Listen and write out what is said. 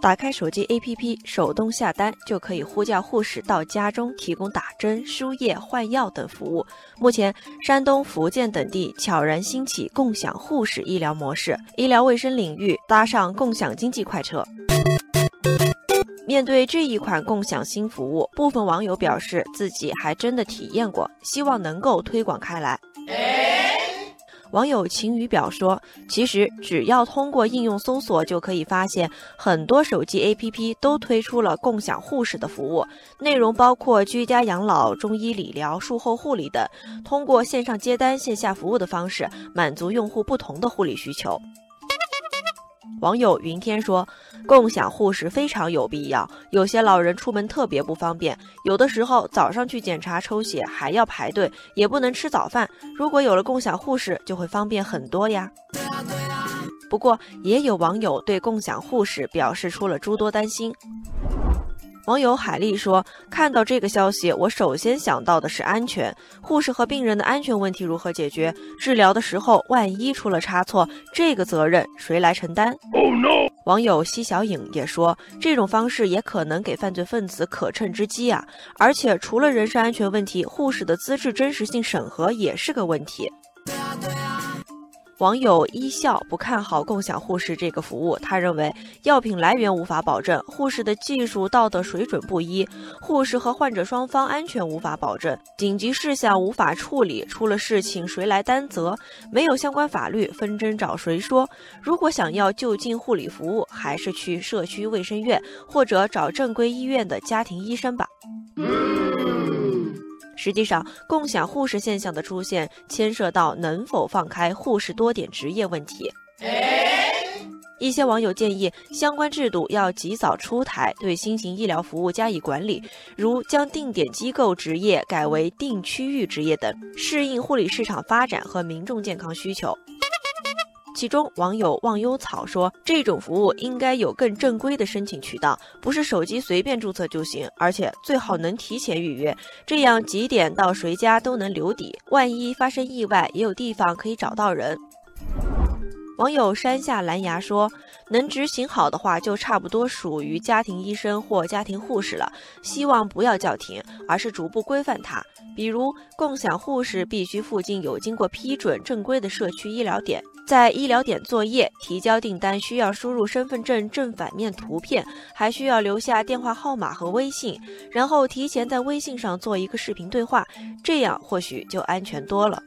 打开手机 APP，手动下单就可以呼叫护士到家中提供打针、输液、换药等服务。目前，山东、福建等地悄然兴起共享护士医疗模式，医疗卫生领域搭上共享经济快车。面对这一款共享新服务，部分网友表示自己还真的体验过，希望能够推广开来。网友晴雨表说：“其实只要通过应用搜索，就可以发现很多手机 APP 都推出了共享护士的服务，内容包括居家养老、中医理疗、术后护理等，通过线上接单、线下服务的方式，满足用户不同的护理需求。”网友云天说：“共享护士非常有必要。有些老人出门特别不方便，有的时候早上去检查抽血还要排队，也不能吃早饭。如果有了共享护士，就会方便很多呀。”不过，也有网友对共享护士表示出了诸多担心。网友海丽说：“看到这个消息，我首先想到的是安全。护士和病人的安全问题如何解决？治疗的时候万一出了差错，这个责任谁来承担？” Oh no！网友西小影也说：“这种方式也可能给犯罪分子可乘之机啊！而且除了人身安全问题，护士的资质真实性审核也是个问题。”网友一笑不看好共享护士这个服务，他认为药品来源无法保证，护士的技术道德水准不一，护士和患者双方安全无法保证，紧急事项无法处理，出了事情谁来担责？没有相关法律，纷争找谁说？如果想要就近护理服务，还是去社区卫生院或者找正规医院的家庭医生吧。实际上，共享护士现象的出现牵涉到能否放开护士多点执业问题。一些网友建议，相关制度要及早出台，对新型医疗服务加以管理，如将定点机构执业改为定区域执业等，适应护理市场发展和民众健康需求。其中，网友忘忧草说，这种服务应该有更正规的申请渠道，不是手机随便注册就行，而且最好能提前预约，这样几点到谁家都能留底，万一发生意外，也有地方可以找到人。网友山下蓝牙说：“能执行好的话，就差不多属于家庭医生或家庭护士了。希望不要叫停，而是逐步规范它。比如，共享护士必须附近有经过批准、正规的社区医疗点，在医疗点作业、提交订单需要输入身份证正反面图片，还需要留下电话号码和微信，然后提前在微信上做一个视频对话，这样或许就安全多了。”